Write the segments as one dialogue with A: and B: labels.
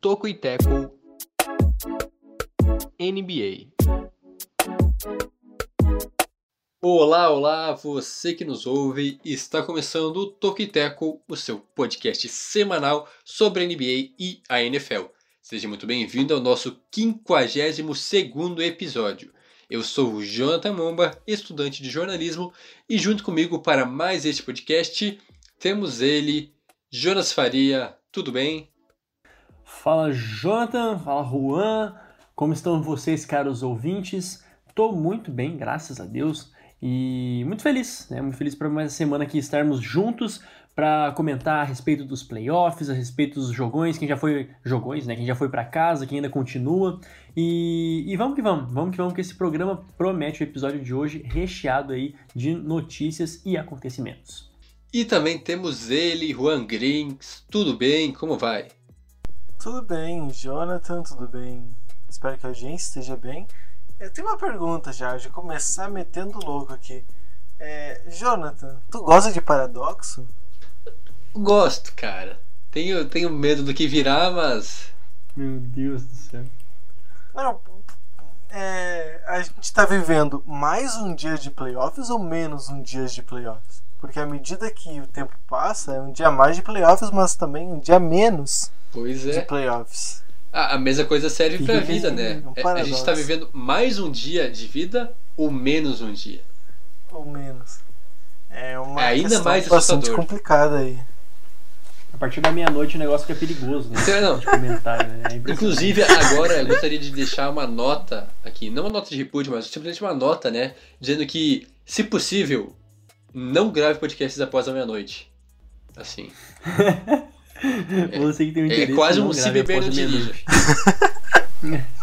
A: Toco e Teco NBA. Olá, olá, você que nos ouve, está começando o Toco e Teco, o seu podcast semanal sobre a NBA e a NFL. Seja muito bem-vindo ao nosso 52º episódio. Eu sou o Jonathan Momba, estudante de jornalismo, e junto comigo para mais este podcast temos ele, Jonas Faria. Tudo bem?
B: Fala Jonathan, fala Juan, como estão vocês, caros ouvintes? Estou muito bem, graças a Deus, e muito feliz, né? Muito feliz para mais uma semana aqui estarmos juntos para comentar a respeito dos playoffs, a respeito dos jogões, quem já foi jogões, né? Quem já foi para casa, quem ainda continua. E, e vamos que vamos, vamos que vamos que esse programa promete o episódio de hoje recheado aí de notícias e acontecimentos.
A: E também temos ele, Juan Grings. Tudo bem? Como vai?
C: Tudo bem, Jonathan, tudo bem? Espero que a audiência esteja bem. Eu tenho uma pergunta já, de começar metendo louco aqui. É, Jonathan, tu gosta de paradoxo?
A: Gosto, cara. Tenho, tenho medo do que virá, mas.
B: Meu Deus do céu.
C: Não, é, a gente tá vivendo mais um dia de playoffs ou menos um dia de playoffs? Porque à medida que o tempo passa, é um dia mais de playoffs, mas também um dia menos
A: Pois
C: de
A: é.
C: playoffs.
A: Ah, a mesma coisa serve pra
B: bem,
A: vida, né?
C: um
A: É, a gente tá vivendo mais um dia de vida ou menos um dia?
C: Ou menos. É uma
A: É ainda mais
C: bastante complicada aí.
B: A partir da meia-noite o negócio fica perigoso, né?
A: Então, não.
B: Né? É.
A: Inclusive, agora eu gostaria de deixar uma nota aqui, não uma nota de repúdio, mas simplesmente uma nota, né? Dizendo que, se possível, não grave podcasts após a meia-noite. Assim.
B: Você que tem um
A: É
B: interesse
A: quase
B: não
A: um se beber não dirija.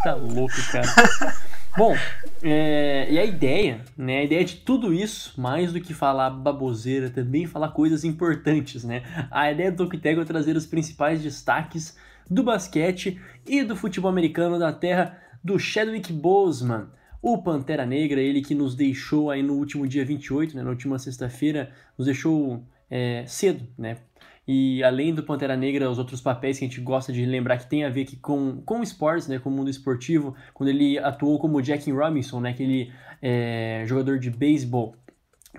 B: tá louco, cara. Bom, é, e a ideia, né? A ideia de tudo isso, mais do que falar baboseira, também falar coisas importantes, né? A ideia do Tokitego é trazer os principais destaques do basquete e do futebol americano da terra do Chadwick Boseman, o Pantera Negra, ele que nos deixou aí no último dia 28, né? Na última sexta-feira, nos deixou é, cedo, né? E além do Pantera Negra, os outros papéis que a gente gosta de lembrar que tem a ver aqui com, com esportes, né, com o mundo esportivo, quando ele atuou como Jackie Robinson, né, aquele é, jogador de beisebol,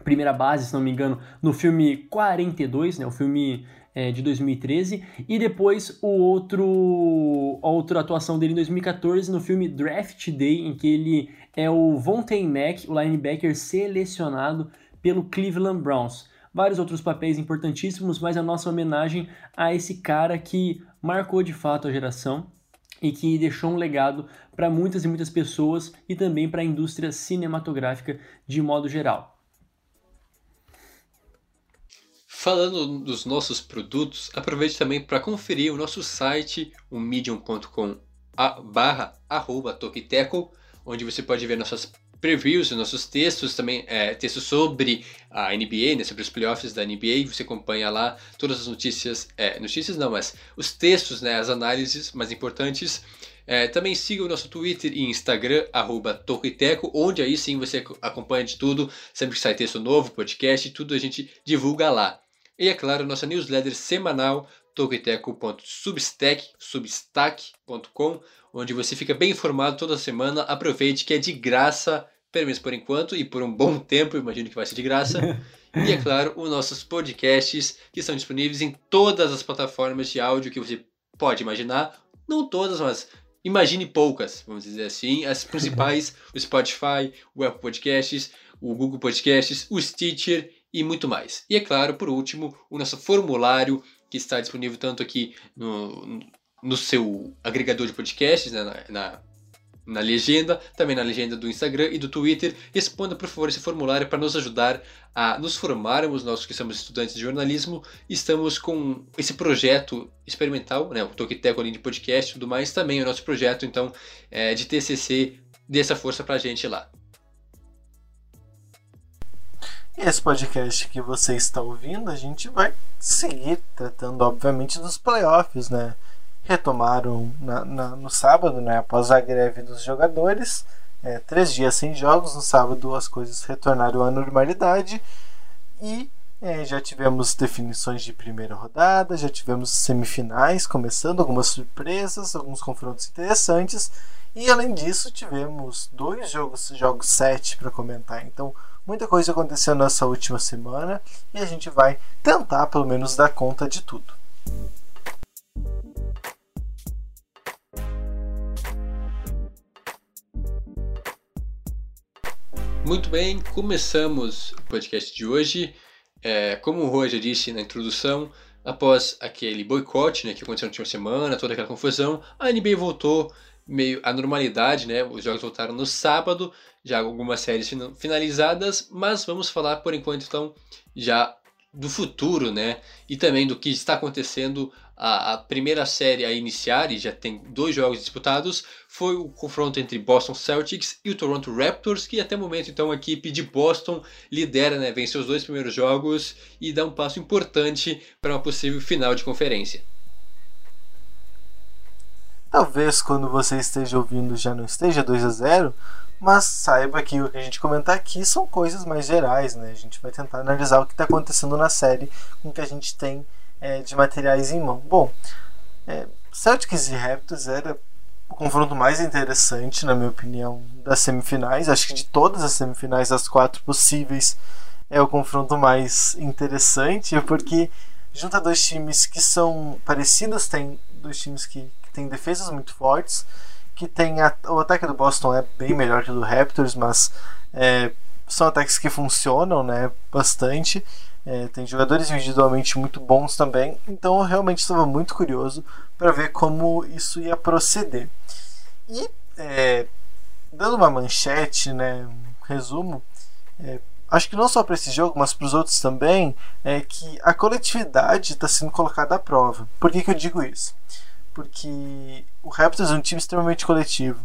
B: primeira base, se não me engano, no filme 42, né, o filme é, de 2013, e depois o outro a outra atuação dele em 2014 no filme Draft Day, em que ele é o Vontae Mack, o linebacker selecionado pelo Cleveland Browns vários outros papéis importantíssimos, mas a nossa homenagem a esse cara que marcou de fato a geração e que deixou um legado para muitas e muitas pessoas e também para a indústria cinematográfica de modo geral.
A: Falando dos nossos produtos, aproveite também para conferir o nosso site, o medium.com barra arroba onde você pode ver nossas previews, nossos textos também, é, textos sobre a NBA, né, sobre os playoffs da NBA, você acompanha lá todas as notícias, é, notícias não, mas os textos, né, as análises mais importantes. É, também siga o nosso Twitter e Instagram, arroba Tokiteco, onde aí sim você ac- acompanha de tudo, sempre que sai texto novo, podcast, tudo a gente divulga lá. E é claro, nossa newsletter semanal, tokiteco.substack, substack.com, onde você fica bem informado toda semana. Aproveite que é de graça, pelo menos por enquanto, e por um bom tempo, imagino que vai ser de graça. e é claro, os nossos podcasts que estão disponíveis em todas as plataformas de áudio que você pode imaginar. Não todas, mas imagine poucas, vamos dizer assim. As principais, o Spotify, o Apple Podcasts, o Google Podcasts, o Stitcher e muito mais. E é claro, por último, o nosso formulário que está disponível tanto aqui no, no seu agregador de podcasts, né, na, na, na legenda, também na legenda do Instagram e do Twitter. Responda, por favor, esse formulário para nos ajudar a nos formarmos, nós que somos estudantes de jornalismo. Estamos com esse projeto experimental, né, o além de podcast e tudo mais, também é o nosso projeto, então, é, de TCC, dê essa força para a gente lá.
C: Esse podcast que você está ouvindo, a gente vai seguir tratando, obviamente, dos playoffs, né? retomaram na, na, no sábado, né, após a greve dos jogadores. É, três dias sem jogos, no sábado as coisas retornaram à normalidade e é, já tivemos definições de primeira rodada, já tivemos semifinais começando, algumas surpresas, alguns confrontos interessantes e além disso tivemos dois jogos, jogos 7 para comentar. Então muita coisa aconteceu nessa última semana e a gente vai tentar pelo menos dar conta de tudo.
A: Muito bem, começamos o podcast de hoje. É, como o Rua já disse na introdução, após aquele boicote né, que aconteceu na última semana, toda aquela confusão, a NBA voltou meio à normalidade, né? Os jogos voltaram no sábado, já algumas séries finalizadas, mas vamos falar por enquanto então já do futuro, né? E também do que está acontecendo. A, a, primeira série a iniciar, e já tem dois jogos disputados, foi o confronto entre Boston Celtics e o Toronto Raptors, que até o momento então a equipe de Boston lidera, né? Venceu os dois primeiros jogos e dá um passo importante para uma possível final de conferência.
C: Talvez quando você esteja ouvindo já não esteja 2 a 0, mas saiba que o que a gente comentar aqui são coisas mais gerais, né? A gente vai tentar analisar o que está acontecendo na série com o que a gente tem é, de materiais em mão. Bom, é, Celtics e Raptors era o confronto mais interessante, na minha opinião, das semifinais. Acho que de todas as semifinais, das quatro possíveis, é o confronto mais interessante, porque junta dois times que são parecidos, tem dois times que, que têm defesas muito fortes que tem a, o ataque do Boston é bem melhor que o do Raptors, mas é, são ataques que funcionam, né, bastante. É, tem jogadores individualmente muito bons também, então eu realmente estava muito curioso para ver como isso ia proceder. E é, dando uma manchete, né, um resumo, é, acho que não só para esse jogo, mas para os outros também, é que a coletividade está sendo colocada à prova. Por que, que eu digo isso? Porque o Raptors é um time extremamente coletivo.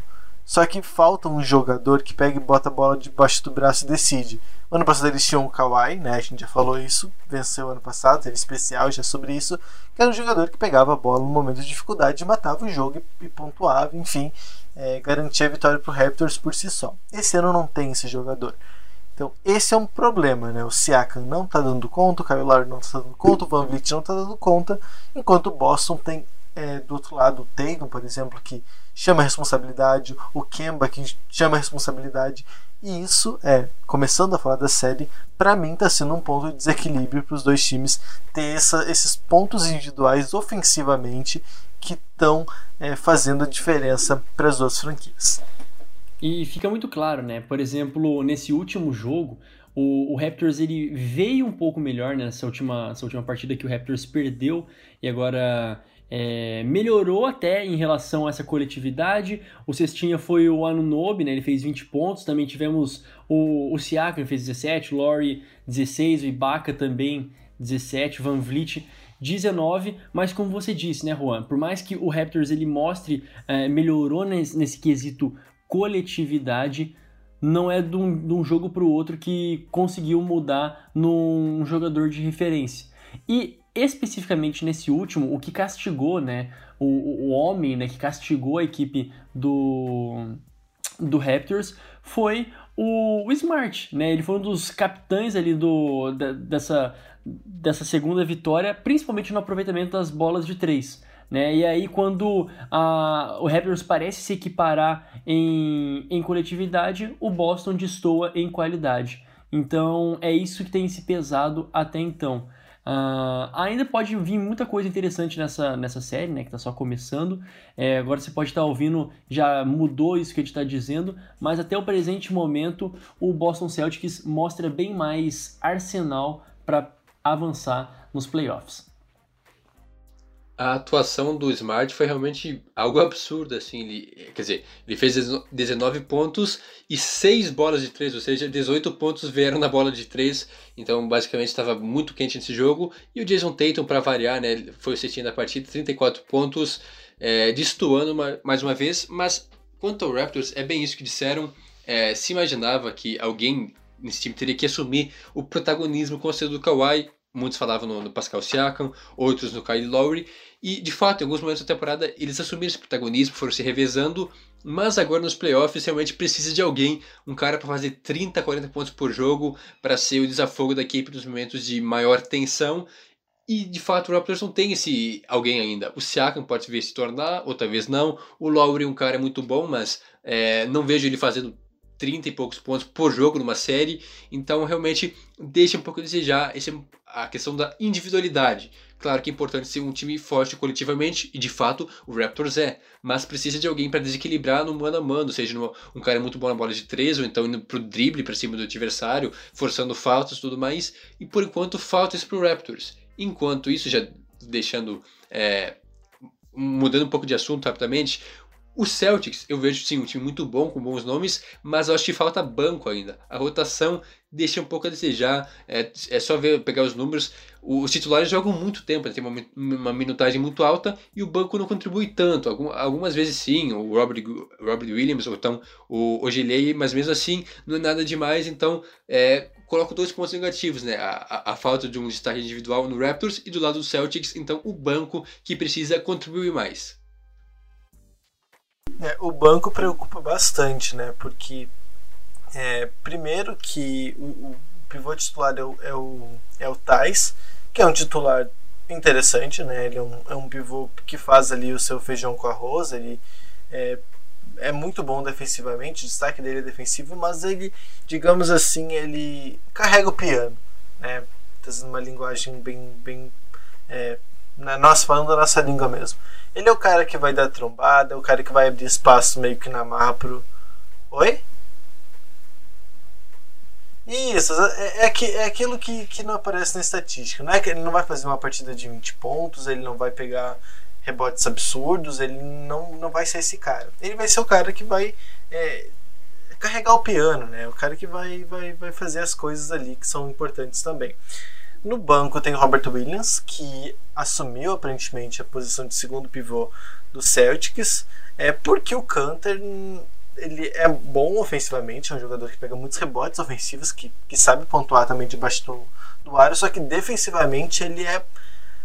C: Só que falta um jogador que pega e bota a bola debaixo do braço e decide. ano passado eles tinham o Kawhi, né? A gente já falou isso, venceu ano passado, teve especial já sobre isso, que era um jogador que pegava a bola no momento de dificuldade, matava o jogo e, pontuava, enfim, é, garantia a vitória para o Raptors por si só. Esse ano não tem esse jogador. Então, esse é um problema, né? O Siakam não está dando conta, o Kyle Lowry não está dando conta, o Van Vliet não está dando conta, enquanto o Boston tem é, do outro lado o Tatum, por exemplo, que chama a responsabilidade, o Kemba que chama a responsabilidade. E isso é, começando a falar da série, para mim está sendo um ponto de desequilíbrio para os dois times ter essa, esses pontos individuais ofensivamente que estão é, fazendo a diferença para as duas franquias.
B: E fica muito claro, né? Por exemplo, nesse último jogo, o, o, Raptors ele veio um pouco melhor nessa última, nessa última partida que o Raptors perdeu e agora é, melhorou até em relação a essa coletividade. O Cestinha foi o Anunobi, né? Ele fez 20 pontos. Também tivemos o, o Siakam, fez 17, o Laurie 16, o Ibaka também 17, o Van Vliet 19, mas como você disse, né, Juan? Por mais que o Raptors ele mostre, é, melhorou nesse, nesse quesito coletividade, não é de um, de um jogo para o outro que conseguiu mudar num jogador de referência. E especificamente nesse último, o que castigou, né, o, o homem, né, que castigou a equipe do, do Raptors foi o, o Smart, né, ele foi um dos capitães ali do, da, dessa, dessa segunda vitória, principalmente no aproveitamento das bolas de três. Né? E aí, quando a, o Raptors parece se equiparar em, em coletividade, o Boston destoa em qualidade. Então, é isso que tem se pesado até então. Uh, ainda pode vir muita coisa interessante nessa, nessa série, né? Que tá só começando. É, agora você pode estar tá ouvindo, já mudou isso que a gente está dizendo, mas até o presente momento o Boston Celtics mostra bem mais arsenal para avançar nos playoffs
A: a atuação do Smart foi realmente algo absurdo, assim, ele, quer dizer, ele fez 19 pontos e 6 bolas de 3, ou seja, 18 pontos vieram na bola de 3, então basicamente estava muito quente nesse jogo, e o Jason Tatum, para variar, né, foi o cestinho da partida, 34 pontos, é, destoando uma, mais uma vez, mas quanto ao Raptors, é bem isso que disseram, é, se imaginava que alguém nesse time teria que assumir o protagonismo com saída do Kawhi, muitos falavam no, no Pascal Siakam, outros no Kyle Lowry, e de fato, em alguns momentos da temporada, eles assumiram esse protagonismo, foram se revezando, mas agora nos playoffs realmente precisa de alguém, um cara para fazer 30, 40 pontos por jogo, para ser o desafogo da equipe nos momentos de maior tensão. E de fato o Raptors não tem esse alguém ainda. O Siakam pode vir se tornar, ou talvez não. O Lowry é um cara muito bom, mas é, não vejo ele fazendo 30 e poucos pontos por jogo numa série. Então realmente deixa um pouco a desejar esse, a questão da individualidade. Claro que é importante ser um time forte coletivamente, e de fato o Raptors é, mas precisa de alguém para desequilibrar no mano a mano, seja um cara muito bom na bola de três, ou então indo pro drible para cima do adversário, forçando faltas e tudo mais, e por enquanto falta isso pro Raptors. Enquanto isso, já deixando. É, mudando um pouco de assunto rapidamente, o Celtics, eu vejo sim um time muito bom, com bons nomes, mas eu acho que falta banco ainda. A rotação deixa um pouco a desejar. É, é só ver, pegar os números. Os titulares jogam muito tempo, né? tem uma, uma, minutagem muito alta e o banco não contribui tanto. algumas vezes sim, o Robert, Robert Williams ou então o Ogilei, mas mesmo assim não é nada demais. Então, é, coloco dois pontos negativos, né? A, a, a, falta de um destaque individual no Raptors e do lado do Celtics, então o banco que precisa contribuir mais.
C: É, o banco preocupa bastante, né? Porque é, primeiro que o, o, pivô titular é o, é o, é o Tais, que é um titular interessante, né? Ele é um, é um pivô que faz ali o seu feijão com arroz, ele é, é muito bom defensivamente, o destaque dele é defensivo, mas ele, digamos assim, ele carrega o piano, né? Trazendo uma linguagem bem, bem é, nós falando a nossa língua mesmo. Ele é o cara que vai dar trombada, é o cara que vai abrir espaço meio que na marra pro. Oi? Isso, é, é, que, é aquilo que, que não aparece na estatística. Não é que ele não vai fazer uma partida de 20 pontos, ele não vai pegar rebotes absurdos, ele não, não vai ser esse cara. Ele vai ser o cara que vai é, carregar o piano, né? O cara que vai, vai, vai fazer as coisas ali que são importantes também. No banco tem Robert Williams, que assumiu aparentemente a posição de segundo pivô do Celtics, é porque o Canter ele é bom ofensivamente, é um jogador que pega muitos rebotes ofensivos, que, que sabe pontuar também debaixo do, do aro, só que defensivamente ele é,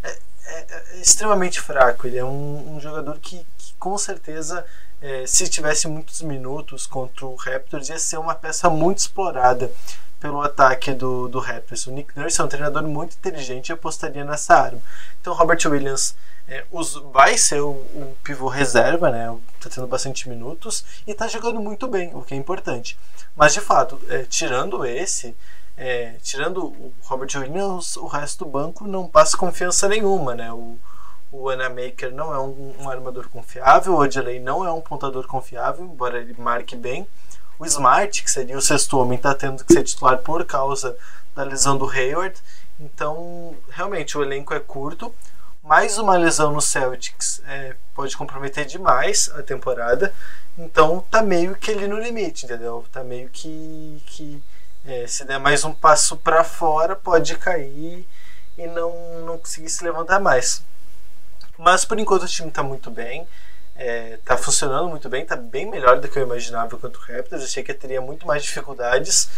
C: é, é, é extremamente fraco. Ele é um, um jogador que, que, com certeza, é, se tivesse muitos minutos contra o Raptors, ia ser uma peça muito explorada pelo ataque do, do Raptors. O Nick Nurse é um treinador muito inteligente e apostaria nessa arma. Então, Robert Williams é, os, vai ser o, o, pivô reserva, né? Tá tendo bastante minutos e tá jogando muito bem, o que é importante. Mas, de fato, é, tirando esse, é, tirando o Robert Williams, o resto do banco não passa confiança nenhuma, né? O, o Anamaker não é um, um armador confiável, o Odilei não é um pontador confiável, embora ele marque bem. O Smart, que seria o sexto homem, está tendo que ser titular por causa da lesão do Hayward. Então, realmente, o elenco é curto. Mais uma lesão no Celtics é, pode comprometer demais a temporada. Então, tá meio que ele no limite, entendeu? Tá meio que, que é, se der mais um passo para fora, pode cair e não, não conseguir se levantar mais. Mas por enquanto o time está muito bem. É, tá funcionando muito bem, tá bem melhor do que eu imaginava quanto o Raptors. Achei que teria muito mais dificuldades,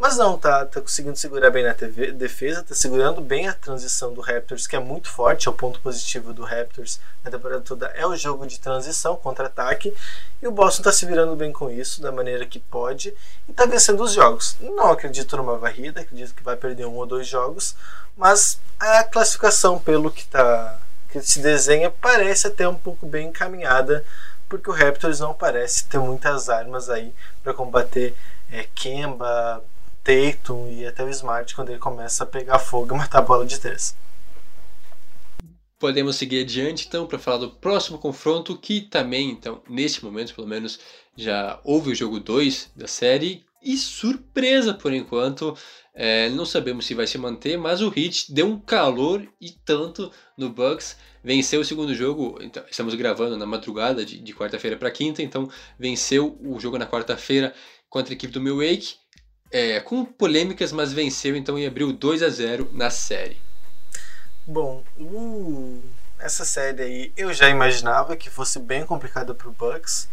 C: mas não, tá, tá conseguindo segurar bem na TV, defesa, tá segurando bem a transição do Raptors, que é muito forte, é o ponto positivo do Raptors na temporada toda, é o jogo de transição, contra-ataque, e o Boston tá se virando bem com isso, da maneira que pode, e tá vencendo os jogos. Não acredito numa varrida, acredito que vai perder um ou dois jogos, mas a classificação, pelo que tá que se desenha parece até um pouco bem encaminhada, porque o Raptors não parece ter muitas armas aí para combater é, Kemba, Tatum e até o Smart quando ele começa a pegar fogo e matar a bola de três.
A: Podemos seguir adiante então para falar do próximo confronto que também, então, neste momento pelo menos, já houve o jogo 2 da série e surpresa por enquanto, é, não sabemos se vai se manter, mas o Heat deu um calor e tanto no Bucks. Venceu o segundo jogo, então, estamos gravando na madrugada de, de quarta-feira para quinta, então venceu o jogo na quarta-feira contra a equipe do Milwaukee. É, com polêmicas, mas venceu então e abriu 2 a 0 na série.
C: Bom, uh, essa série aí eu já imaginava que fosse bem complicada para o Bucks.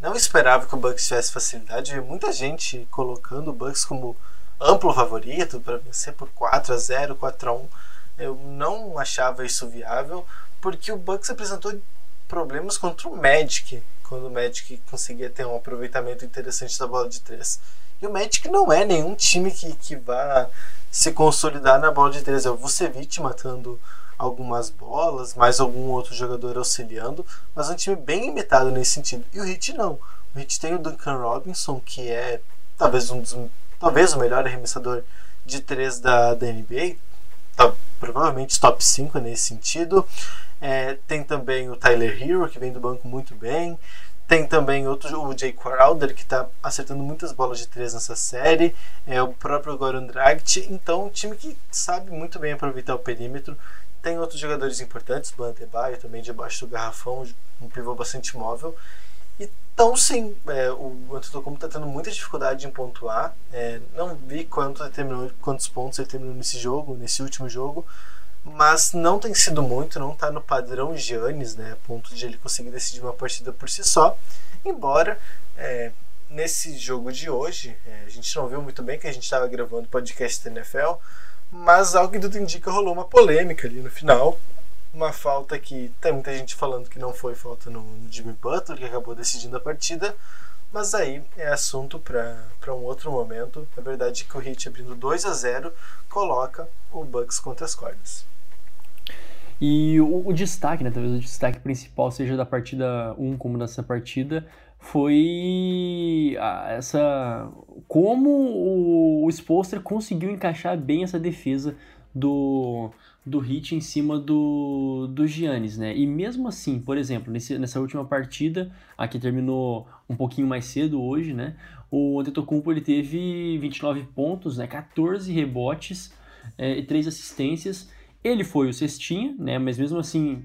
C: Não esperava que o Bucks tivesse facilidade. Muita gente colocando o Bucks como amplo favorito para vencer por 4 a 0 4 a 1 eu não achava isso viável, porque o Bucks apresentou problemas contra o Magic, quando o Magic conseguia ter um aproveitamento interessante da bola de três. E o Magic não é nenhum time que, que vá se consolidar na bola de três. É o Vucevic matando algumas bolas, mais algum outro jogador auxiliando, mas é um time bem limitado nesse sentido. E o Heat não. O Heat tem o Duncan Robinson, que é talvez um dos, talvez o melhor arremessador de três da, da NBA, tá, provavelmente top 5 nesse sentido. É, tem também o Tyler Hero, que vem do banco muito bem. Tem também outro, o Jay Crowder, que está acertando muitas bolas de três nessa série. É o próprio Goran Dragic. Então, um time que sabe muito bem aproveitar o perímetro. Tem outros jogadores importantes, o Antebaio também debaixo do garrafão, um pivô bastante móvel. Então, sim, é, o Antetokounmpo está tendo muita dificuldade em pontuar. É, não vi quanto terminou, quantos pontos ele terminou nesse jogo, nesse último jogo, mas não tem sido muito, não está no padrão Giannis, né, a ponto de ele conseguir decidir uma partida por si só. Embora é, nesse jogo de hoje, é, a gente não viu muito bem que a gente estava gravando podcast da NFL, mas algo que tudo indica rolou uma polêmica ali no final uma falta que tem muita gente falando que não foi falta no, no Jimmy Butler, que acabou decidindo a partida, mas aí é assunto para um outro momento. A verdade é que o Heat abrindo 2 a 0 coloca o Bucks contra as cordas.
B: E o, o, destaque, né, talvez o destaque principal seja da partida 1 como dessa partida, foi essa como o, o Spolster conseguiu encaixar bem essa defesa do, do Hit em cima do, do Giannis, né? E mesmo assim, por exemplo, nesse, nessa última partida, a que terminou um pouquinho mais cedo hoje, né? O Antetokounmpo ele teve 29 pontos, né? 14 rebotes é, e 3 assistências. Ele foi o cestinha, né? Mas mesmo assim,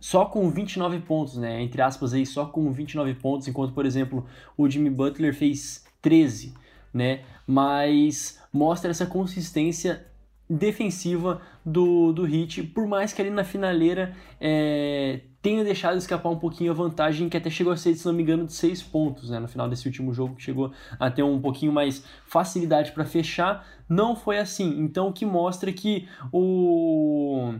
B: só com 29 pontos, né? Entre aspas aí, só com 29 pontos, enquanto, por exemplo, o Jimmy Butler fez 13, né? Mas mostra essa consistência defensiva do, do Heat, por mais que ali na finaleira é, tenha deixado escapar um pouquinho a vantagem, que até chegou a ser, se não me engano, de seis pontos né, no final desse último jogo, que chegou a ter um pouquinho mais facilidade para fechar, não foi assim. Então, o que mostra que o,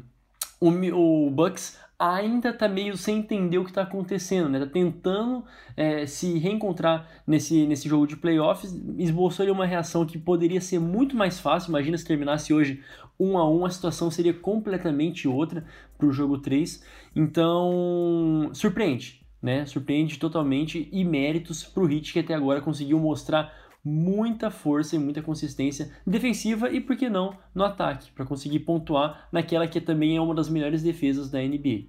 B: o, o Bucks ainda tá meio sem entender o que está acontecendo, né? Tá tentando é, se reencontrar nesse, nesse jogo de playoffs. Esboçou ali uma reação que poderia ser muito mais fácil. Imagina se terminasse hoje 1 a 1 a situação seria completamente outra para o jogo 3. Então, surpreende, né? Surpreende totalmente e méritos para o Hit que até agora conseguiu mostrar muita força e muita consistência defensiva e, por que não, no ataque, para conseguir pontuar naquela que também é uma das melhores defesas da NBA.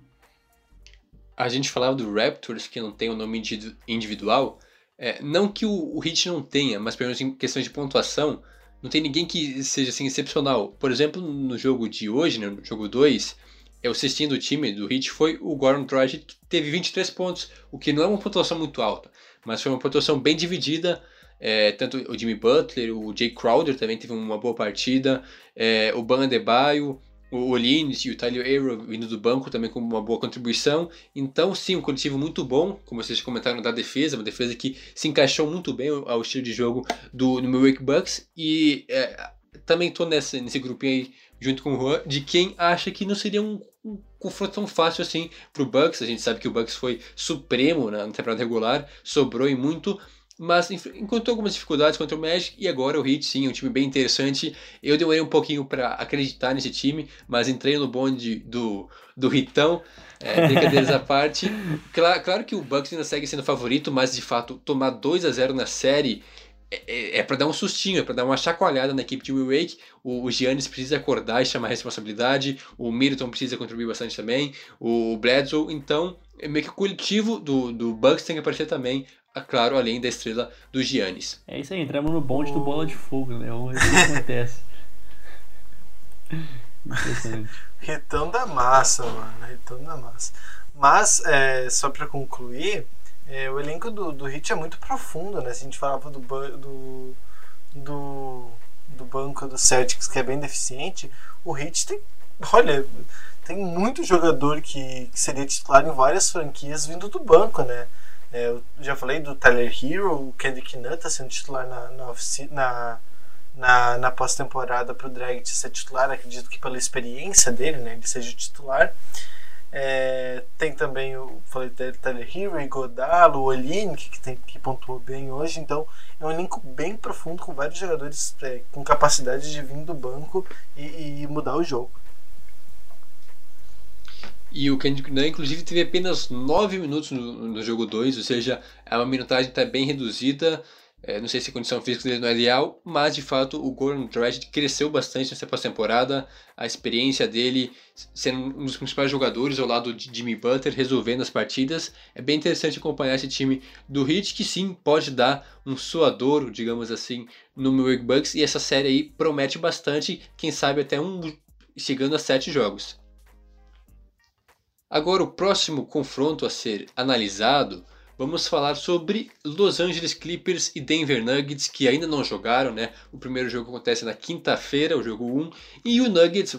A: A gente falava do Raptors, que não tem o um nome individual, é, não que o, o Heat não tenha, mas pelo menos em questões de pontuação, não tem ninguém que seja assim excepcional. Por exemplo, no jogo de hoje, né, no jogo 2, é, o cestinho do time do Heat foi o Gordon Dragic, que teve 23 pontos, o que não é uma pontuação muito alta, mas foi uma pontuação bem dividida, é, tanto o Jimmy Butler, o Jay Crowder também teve uma boa partida, é, o Ban Adebayo, o Olines e o Tyler Arrow vindo do banco também com uma boa contribuição. Então, sim, um coletivo muito bom, como vocês comentaram da defesa, uma defesa que se encaixou muito bem ao estilo de jogo do, do Milwaukee Bucks. E é, também estou nesse, nesse grupinho aí, junto com o Juan, de quem acha que não seria um, um confronto tão fácil assim para o Bucks. A gente sabe que o Bucks foi supremo na temporada regular, sobrou em muito, mas encontrou algumas dificuldades contra o Magic e agora o Heat sim, é um time bem interessante. Eu demorei um pouquinho para acreditar nesse time, mas entrei no bonde do, do Ritão, é, brincadeiras à parte. Claro, claro que o Bucks ainda segue sendo favorito, mas de fato tomar 2 a 0 na série é, é, é para dar um sustinho, é para dar uma chacoalhada na equipe de Milwaukee. O, o Giannis precisa acordar e chamar a responsabilidade, o Middleton precisa contribuir bastante também, o Bledsoe, então é meio que o coletivo do, do Bucks tem que aparecer também claro, além da estrela do Giannis.
B: É isso aí, entramos no bonde do Bola de Fogo, né? O que acontece.
C: Interessante. Retão da massa, mano. Retão da massa. Mas, é, só para concluir, é, o elenco do, do Hit é muito profundo, né? Se a gente falava do, do, do, do banco do Celtics, que é bem deficiente, o Hit tem. Olha, tem muito jogador que, que seria titular em várias franquias vindo do banco, né? É, eu já falei do Tyler Hero, o Kendrick Nunn está sendo titular na, na, na, na, na pós-temporada para o Dragic ser titular, acredito que pela experiência dele, né, ele seja titular. É, tem também o falei Tyler Hero, Godalo, Olinick, que, tem, que pontuou bem hoje. Então é um elenco bem profundo com vários jogadores é, com capacidade de vir do banco e, e mudar o jogo.
A: E o Kendrick Nunn, inclusive, teve apenas 9 minutos no, no jogo 2, ou seja, é uma minutagem está bem reduzida. É, não sei se a condição física dele não é ideal, mas de fato o Gordon Dragic cresceu bastante nessa pós-temporada. A experiência dele sendo um dos principais jogadores ao lado de Jimmy Butler, resolvendo as partidas. É bem interessante acompanhar esse time do Heat, que sim pode dar um suadouro, digamos assim, no Milwaukee Bucks. E essa série aí promete bastante, quem sabe até um chegando a sete jogos. Agora o próximo confronto a ser analisado vamos falar sobre Los Angeles Clippers e Denver Nuggets, que ainda não jogaram, né? O primeiro jogo acontece na quinta-feira, o jogo 1, e o Nuggets,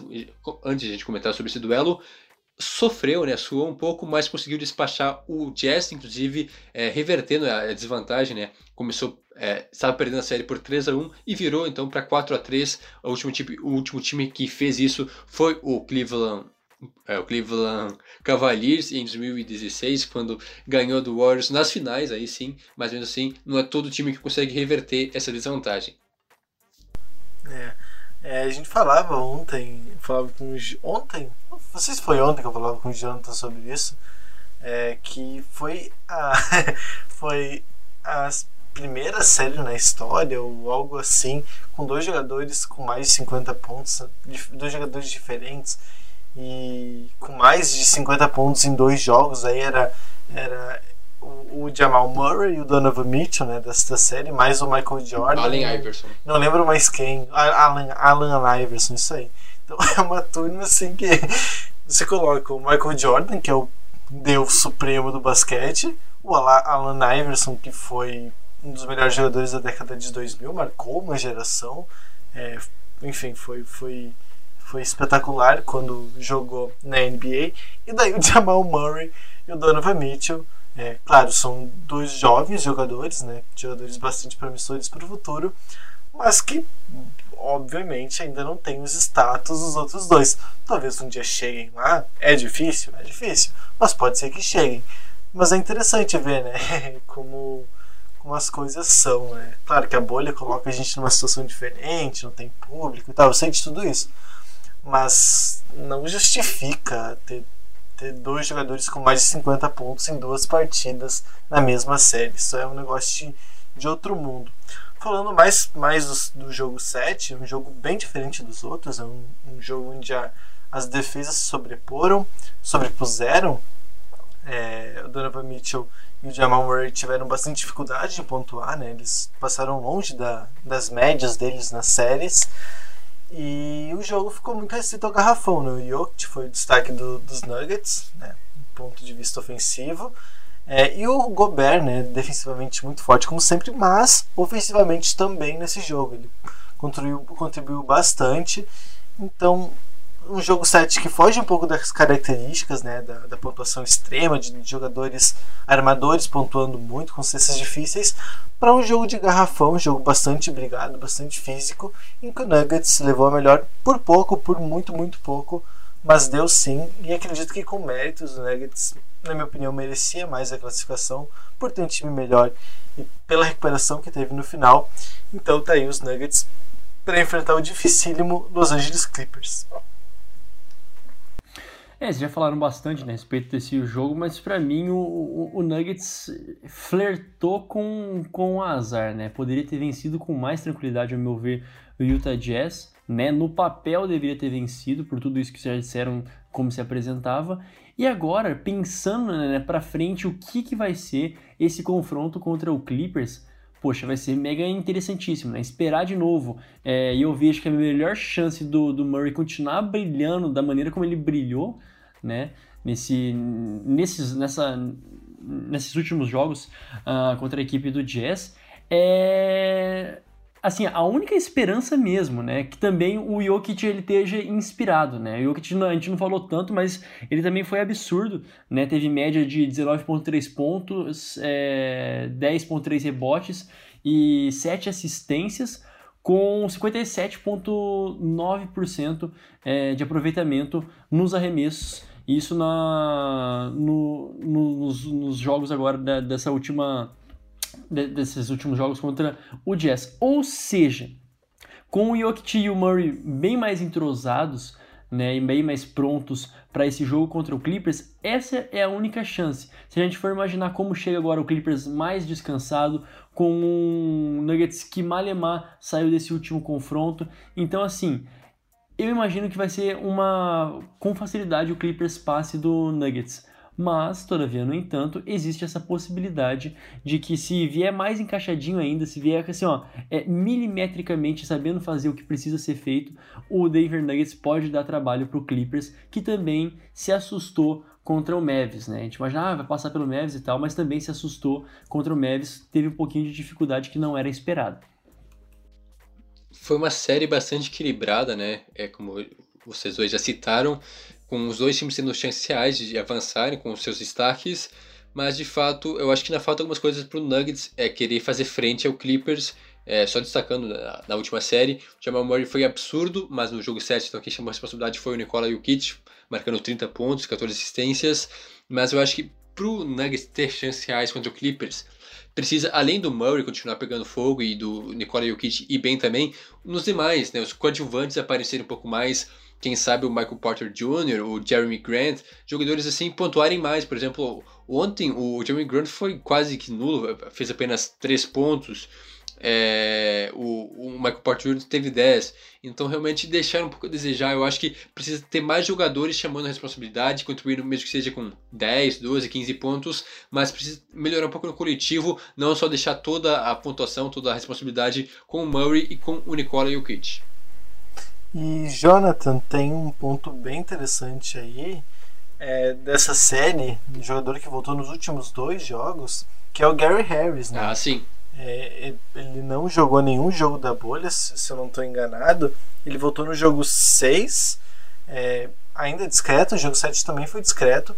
A: antes de a gente comentar sobre esse duelo, sofreu, né? Suou um pouco, mas conseguiu despachar o Jazz, inclusive é, revertendo a desvantagem, né? Começou, é, estava perdendo a série por 3 a 1 e virou então para 4 a 3 o último, time, o último time que fez isso foi o Cleveland é, o Cleveland Cavaliers em 2016, quando ganhou do Warriors nas finais, aí sim, mas mesmo assim, não é todo time que consegue reverter essa desvantagem.
C: É, é a gente falava ontem, falava com ontem, não sei se foi ontem que eu falava com o Jonathan sobre isso, é, que foi a foi a primeira série na história ou algo assim, com dois jogadores com mais de 50 pontos, dois jogadores diferentes e com mais de 50 pontos em dois jogos, aí era, era o, o Jamal Murray e o Donovan Mitchell, né, desta série, mais o Michael Jordan.
A: Allen Iverson.
C: Não lembro mais quem. Alan, Alan Iverson, isso aí. Então é uma turma assim que você coloca o Michael Jordan, que é o deus supremo do basquete, o Alan Iverson, que foi um dos melhores jogadores da década de 2000, marcou uma geração. É, enfim, foi, foi foi espetacular quando jogou na NBA. E daí o Jamal Murray e o Donovan Mitchell. É, claro, são dois jovens jogadores, né? Jogadores bastante promissores para o futuro, mas que obviamente ainda não têm os status dos outros dois. Talvez um dia cheguem lá. É difícil? É difícil. Mas pode ser que cheguem. Mas é interessante ver, né? Como, como as coisas são, né? Claro que a bolha coloca a gente numa situação diferente, não tem público e tal. Eu sei de tudo isso mas não justifica ter, ter dois jogadores com mais de 50 pontos em duas partidas na mesma série. Isso é um negócio de, de outro mundo. Falando mais, mais do, do, jogo 7, um jogo bem diferente dos outros, é um, um jogo onde a, as defesas se sobreporam, sobrepuseram. É, o Donovan Mitchell e o Jamal Murray tiveram bastante dificuldade em pontuar, né? eles passaram longe da, das médias deles nas séries. E o jogo ficou muito restrito ao garrafão. Né? O Jokic foi o destaque do, dos Nuggets, né? do ponto de vista ofensivo. É, e o Gobert, né, defensivamente muito forte, como sempre, mas ofensivamente também nesse jogo. Ele contribuiu, contribuiu bastante. Então, um jogo 7 que foge um pouco das características né, da, da pontuação extrema, de, jogadores armadores pontuando muito com cestas difíceis, para um jogo de garrafão, um jogo bastante brigado, bastante físico, em que o Nuggets levou a melhor por pouco, por muito, muito pouco, mas deu sim, e acredito que com méritos o Nuggets, na minha opinião, merecia mais a classificação por ter um time melhor e pela recuperação que teve no final. Então tá aí os Nuggets para enfrentar o dificílimo Los Angeles Clippers.
B: É, vocês já falaram bastante né, a respeito desse jogo, mas para mim o, o, o, Nuggets flertou com, com o azar, né? Poderia ter vencido com mais tranquilidade, ao meu ver, o Utah Jazz, né? No papel deveria ter vencido, por tudo isso que vocês já disseram, como se apresentava. E agora, pensando né, para frente, o que, que vai ser esse confronto contra o Clippers, poxa, vai ser mega interessantíssimo, né? Esperar de novo. É, e eu vejo que a melhor chance do, do Murray continuar brilhando da maneira como ele brilhou, né? Nesse, nesses, nessa, nesses últimos jogos uh, contra a equipe do Jazz é assim, a única esperança mesmo, né, que também o Jokic ele esteja inspirado, né, o Jokic a gente não falou tanto, mas ele também foi absurdo, né, teve média de 19.3 pontos, é, 10.3 rebotes e 7 assistências, com 57,9% é, de aproveitamento nos arremessos. Isso na, no, no, nos, nos, jogos agora da, dessa última, de, desses últimos jogos contra o Jazz. Ou seja, com o Jokic e o Murray bem mais entrosados, né, e bem mais prontos para esse jogo contra o Clippers, essa é a única chance. Se a gente for imaginar como chega agora o Clippers mais descansado, com um Nuggets que malemar saiu desse último confronto, então assim, eu imagino que vai ser uma com facilidade o Clippers passe do Nuggets. Mas, todavia, no entanto, existe essa possibilidade de que se vier mais encaixadinho ainda, se vier assim, ó, é, milimetricamente sabendo fazer o que precisa ser feito, o Denver Nuggets pode dar trabalho para o Clippers, que também se assustou contra o Mavis, né? A gente imagina, ah, vai passar pelo Mavis e tal, mas também se assustou contra o Mavis, teve um pouquinho de dificuldade que não era esperado.
A: Foi uma série bastante equilibrada, né? É como vocês dois já citaram, com os dois times tendo chances reais de avançarem com os seus destaques, mas de fato eu acho que ainda falta algumas coisas para o Nuggets é querer fazer frente ao Clippers. É, só destacando na, na, última série, o Jamal Murray foi absurdo, mas no jogo 7, então quem chamou a responsabilidade foi o Nikola Jokic, marcando 30 pontos, 14 assistências. Mas eu acho que para o Nuggets ter chances reais contra o Clippers, precisa, além do Murray continuar pegando fogo e do Nikola Jokic ir bem também, nos demais, né, os coadjuvantes aparecerem um pouco mais, quem sabe o Michael Porter Jr., o Jeremy Grant, jogadores assim pontuarem mais. Por exemplo, ontem o Jeremy Grant foi quase que nulo, fez apenas 3 pontos. É, o, o, Michael Porter Jr. teve 10. Então, realmente, deixaram um pouco a desejar. Eu acho que precisa ter mais jogadores chamando a responsabilidade, contribuindo, mesmo que seja com 10, 12, 15 pontos, mas precisa melhorar um pouco no coletivo, não só deixar toda a pontuação, toda a responsabilidade com o Murray e com o Nicola Jokic.
C: E Jonathan tem um ponto bem interessante aí é, dessa série, um jogador que voltou nos últimos dois jogos, que é o Gary Harris, né?
A: Ah, sim.
C: É, ele não jogou nenhum jogo da bolha, se eu não estou enganado. Ele voltou no jogo 6, é, ainda discreto, o jogo 7 também foi discreto,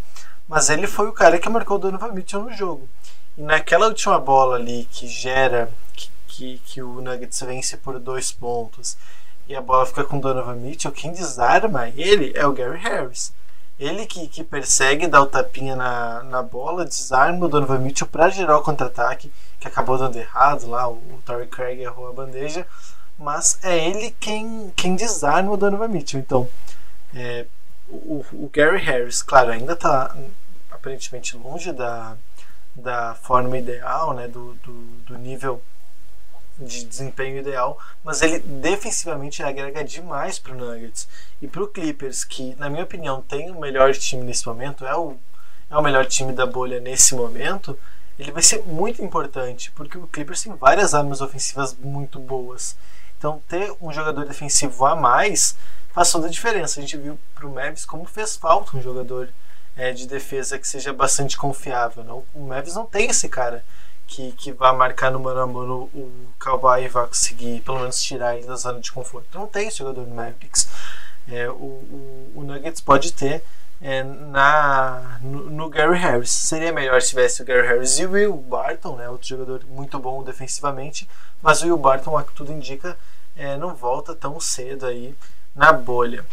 C: mas ele foi o cara que marcou o Donovan Mitchell no jogo. E naquela última bola ali que gera que, que, que o Nuggets vence por dois pontos e a bola fica com o Donovan Mitchell, quem desarma ele é o Gary Harris. Ele que, que persegue, dá o tapinha na, na bola, desarma o Donovan Mitchell para gerar o contra-ataque, que acabou dando errado lá, o, o Torrey Craig errou a bandeja, mas é ele quem, quem desarma o Donovan Mitchell. Então, é, o, o Gary Harris, claro, ainda está aparentemente longe da, da forma ideal, né, do, do, do nível de desempenho ideal, mas ele defensivamente agrega demais para o Nuggets. E para o Clippers, que na minha opinião tem o melhor time nesse momento, é o, é o melhor time da bolha nesse momento, ele vai ser muito importante, porque o Clippers tem várias armas ofensivas muito boas. Então ter um jogador defensivo a mais faz toda a diferença. A gente viu para o Mavis como fez falta um jogador é, de defesa que seja bastante confiável. Não? O Mavis não tem esse cara que, que vai marcar no mano a mano o Kawhi vai conseguir pelo menos tirar ele da zona de conforto. Não tem jogador no Mavericks. É, o, o, o, Nuggets pode ter é, na, no, no, Gary Harris. Seria melhor se tivesse o Gary Harris e o Will Barton, né, outro jogador muito bom defensivamente, mas o Will Barton, a que tudo indica, é, não volta tão cedo aí na bolha.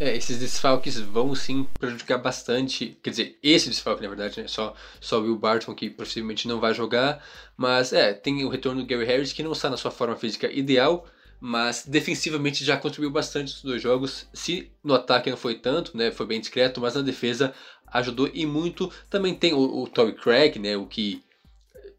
A: É, esses desfalques vão sim prejudicar bastante. Quer dizer, esse desfalque, na verdade, né? Só, só o Will Barton, que possivelmente não vai jogar. Mas é, tem o retorno do Gary Harris, que não está na sua forma física ideal, mas defensivamente já contribuiu bastante nos dois jogos. Se no ataque não foi tanto, né? Foi bem discreto, mas na defesa ajudou e muito. Também tem o, o Craig, né? O que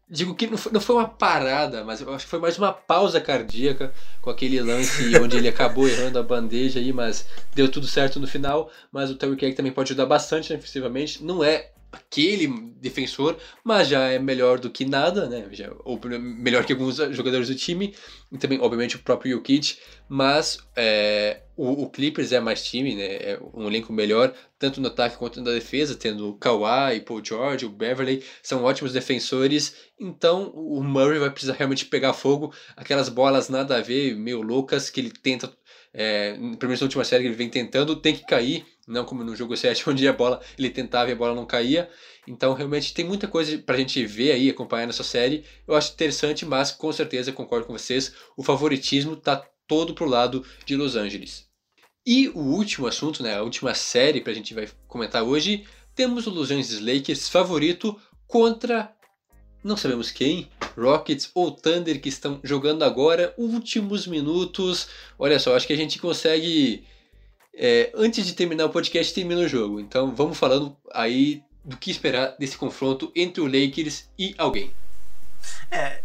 A: Digo que não foi, não foi uma parada, mas eu acho que foi mais uma pausa cardíaca com aquele lance onde ele acabou errando a bandeja aí, mas deu tudo certo no final. Mas o Terry Craig também pode ajudar bastante defensivamente. Não é aquele defensor, mas já é melhor do que nada, né? Já, ou melhor que alguns jogadores do time, e também, obviamente, o próprio Jokic, mas é, o, o, Clippers é mais time, né? É um elenco melhor, tanto no ataque quanto na defesa, tendo o Kawhi, Paul George, o Beverly, são ótimos defensores, então o Murray vai precisar realmente pegar fogo, aquelas bolas nada a ver, meio loucas, que ele tenta, é, pelo menos na última série que ele vem tentando, tem que cair, não como no jogo 7, onde a bola ele tentava e a bola não caía. Então, realmente, tem muita coisa pra gente ver aí, acompanhar nessa série. Eu acho interessante, mas com certeza concordo com vocês, o favoritismo tá todo pro lado de Los Angeles. E o último assunto, né, a última série pra gente vai comentar hoje, temos o Los Angeles Lakers favorito contra não sabemos quem, Rockets ou Thunder que estão jogando agora, últimos minutos. Olha só, acho que a gente consegue é, antes de terminar o podcast, termina o jogo. Então vamos falando aí do que esperar desse confronto entre o Lakers e alguém.
C: É,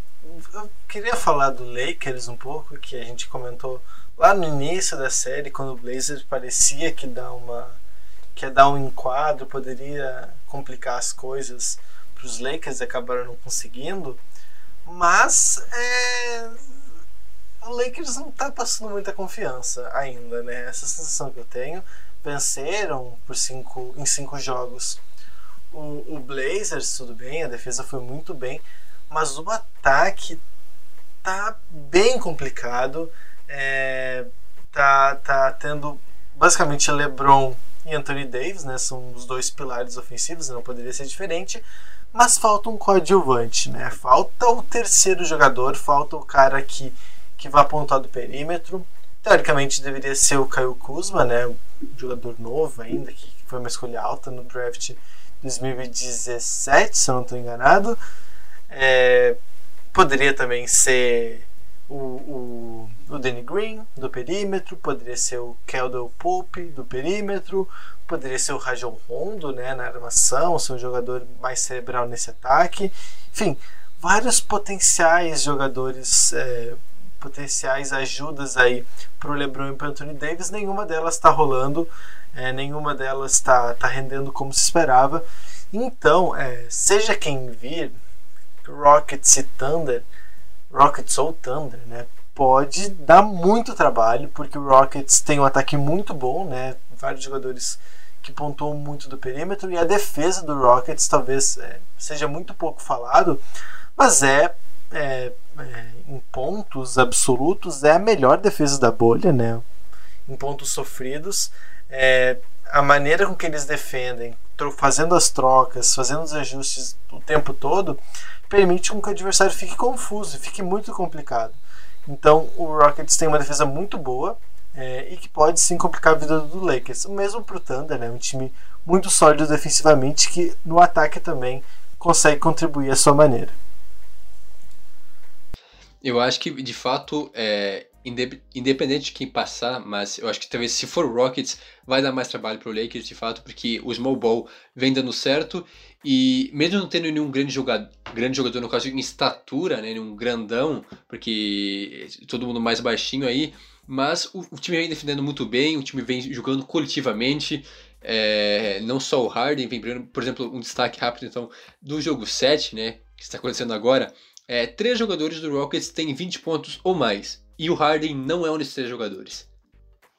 C: eu queria falar do Lakers um pouco, que a gente comentou lá no início da série, quando o Blazers parecia que dá uma que dar um enquadro, poderia complicar as coisas para os Lakers, acabaram não conseguindo. Mas é, o Lakers não está passando muita confiança ainda, né? Essa sensação que eu tenho. Venceram por cinco, em cinco jogos o, o Blazers, tudo bem, a defesa foi muito bem, mas o ataque tá bem complicado. É, tá, tá tendo basicamente LeBron e Anthony Davis, né? São os dois pilares ofensivos, não poderia ser diferente. Mas falta um coadjuvante, né? Falta o terceiro jogador, falta o cara que, que vai apontar do perímetro. Teoricamente deveria ser o Caio Kuzma, né? Um jogador novo ainda, que foi uma escolha alta no draft 2017, se eu não estou enganado. É, poderia também ser o, o, o Danny Green do perímetro, poderia ser o Keldon Pope do perímetro, poderia ser o Rajon Rondo né, na armação, ser um jogador mais cerebral nesse ataque. Enfim, vários potenciais jogadores, é, potenciais ajudas aí para o LeBron e para Anthony Davis, nenhuma delas está rolando é, nenhuma delas está tá rendendo como se esperava. Então, é, seja quem vir, Rockets e Thunder, Rockets ou Thunder, né, pode dar muito trabalho, porque o Rockets tem um ataque muito bom, né, vários jogadores que pontuam muito do perímetro, e a defesa do Rockets talvez é, seja muito pouco falado, mas é, é, é, em pontos absolutos é a melhor defesa da bolha, né, em pontos sofridos é, a maneira com que eles defendem, fazendo as trocas, fazendo os ajustes o tempo todo, permite com que o adversário fique confuso, fique muito complicado. Então o Rockets tem uma defesa muito boa é, e que pode sim complicar a vida do Lakers. O mesmo para o Thunder, né? um time muito sólido defensivamente que no ataque também consegue contribuir à sua maneira.
A: Eu acho que de fato é, independente de quem passar, mas eu acho que talvez se for Rockets vai dar mais trabalho para o Lakers de fato, porque o small ball vem dando certo e mesmo não tendo nenhum grande jogador, grande jogador no caso em estatura, né, nenhum grandão, porque todo mundo mais baixinho aí, mas o, o time vem defendendo muito bem, o time vem jogando coletivamente, é, não só o Harden vem por exemplo, um destaque rápido então do jogo 7, né, que está acontecendo agora, é, três jogadores do Rockets têm 20 pontos ou mais. E o Harden não é um desses três jogadores.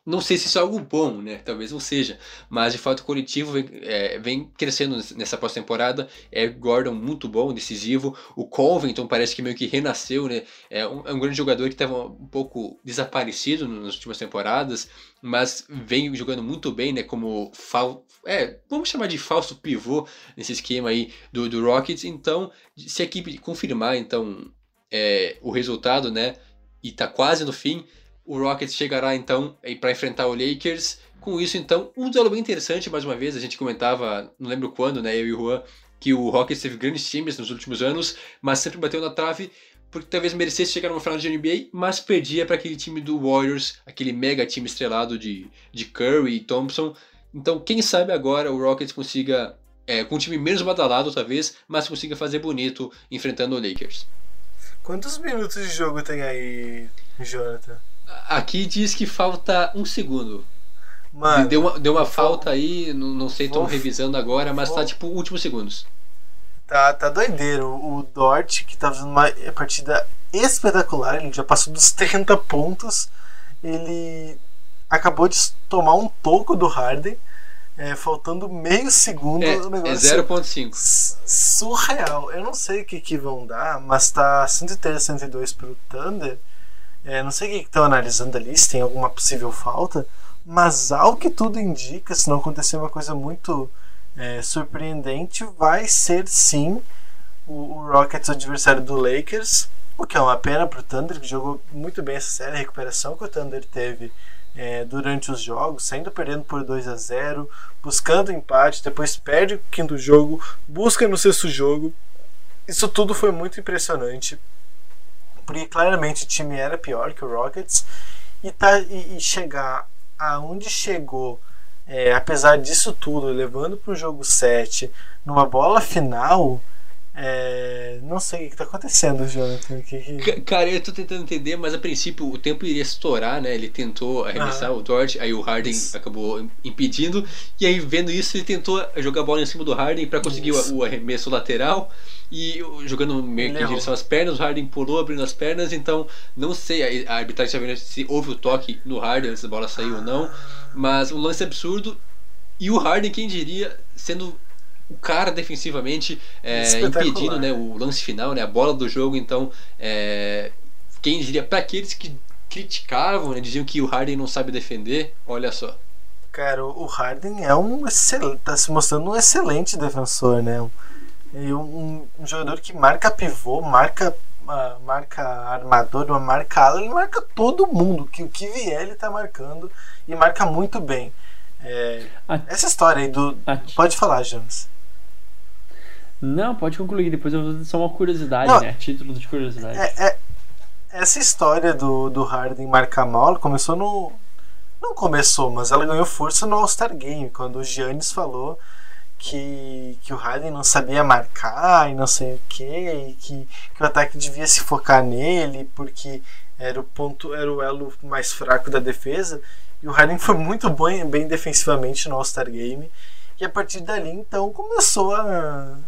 A: Não sei se isso é algo bom, né? Talvez não seja. Mas de fato o coletivo vem, é, vem crescendo nessa pós-temporada. É Gordon muito bom, decisivo. O Covington parece que meio que renasceu, né? É um, é um grande jogador que estava um pouco desaparecido nas últimas temporadas. Mas vem jogando muito bem, né? Como fal... é, vamos chamar de falso pivô nesse esquema aí do, do Rockets. Então, se a equipe confirmar então é, o resultado, né? E tá quase no fim o Rockets chegará então para enfrentar o Lakers. Com isso, então, um duelo bem interessante, mais uma vez, a gente comentava, não lembro quando, né, eu e o Juan, que o Rockets teve grandes times nos últimos anos, mas sempre bateu na trave, porque talvez merecesse chegar numa final de NBA, mas perdia para aquele time do Warriors, aquele mega time estrelado de, de Curry e Thompson. Então, quem sabe agora o Rockets consiga, é, com um time menos badalado talvez, mas consiga fazer bonito enfrentando o Lakers.
C: Quantos minutos de jogo tem aí, Jonathan?
A: Aqui diz que falta um segundo.
C: Mano,
A: deu uma, deu uma falta aí, não, não sei, estão revisando agora, mas
C: vou-
A: tá tipo últimos segundos.
C: tá, tá doideiro. O Dort, que tá fazendo uma partida espetacular, ele já passou dos 30 pontos. Ele acabou de tomar um toco do Harden, é, faltando meio segundo.
A: É,
C: o
A: é
C: negócio
A: 0.5.
C: s- surreal. Eu não sei o que, que vão dar, mas tá 103 102 pro Thunder. É, não sei o que estão analisando ali, se tem alguma possível falta. Mas ao que tudo indica, se não acontecer uma coisa muito é, surpreendente, vai ser sim o, o Rockets adversário do Lakers. O que é uma pena pro Thunder, que jogou muito bem essa série, a recuperação que o Thunder teve é, durante os jogos, saindo perdendo por 2 a 0 buscando empate, depois perde o quinto jogo, busca no sexto jogo. Isso tudo foi muito impressionante, porque claramente o time era pior que o Rockets. E, tá, e, e chegar aonde chegou, é, apesar disso tudo, levando para o jogo 7, numa bola final é, não sei o que está acontecendo, Jonathan. Que, que...
A: Cara, eu estou tentando entender, mas a princípio o tempo iria estourar, né? Ele tentou arremessar ah, o Dort, aí o Harden isso. acabou impedindo, e aí vendo isso ele tentou jogar a bola em cima do Harden para conseguir o, o, arremesso lateral e jogando meio que em direção às pernas, o Harden pulou abrindo as pernas, então não sei, a, a arbitragem está vendo se houve o toque no Harden antes da bola sair ah. ou não, mas um lance absurdo e o Harden, quem diria, sendo o cara defensivamente é, impedindo né, o lance final, né, a bola do jogo. Então, é, quem diria, para aqueles que criticavam, né, diziam que o Harden não sabe defender, olha só.
C: Cara, o Harden é um excelente, tá se mostrando um excelente defensor, né? E um, um jogador que marca pivô, marca uh, marca armador, marca ala, ele marca todo mundo. Que o que vier ele tá marcando e marca muito bem. É, essa história aí do. Pode falar, James.
B: Não, pode concluir, depois eu vou só uma curiosidade, Não, né? Título de curiosidade.
C: É, é, essa história do, do Harden marcar mal começou no. Não começou, mas ela ganhou força no All-Star Game, quando o Giannis falou que, que o Harden não sabia marcar e não sei o que, e que, que o ataque devia se focar nele, porque era o ponto, era o elo mais fraco da defesa. E o Harden foi muito bom, bem defensivamente no All-Star Game. E a partir dali, então, começou a,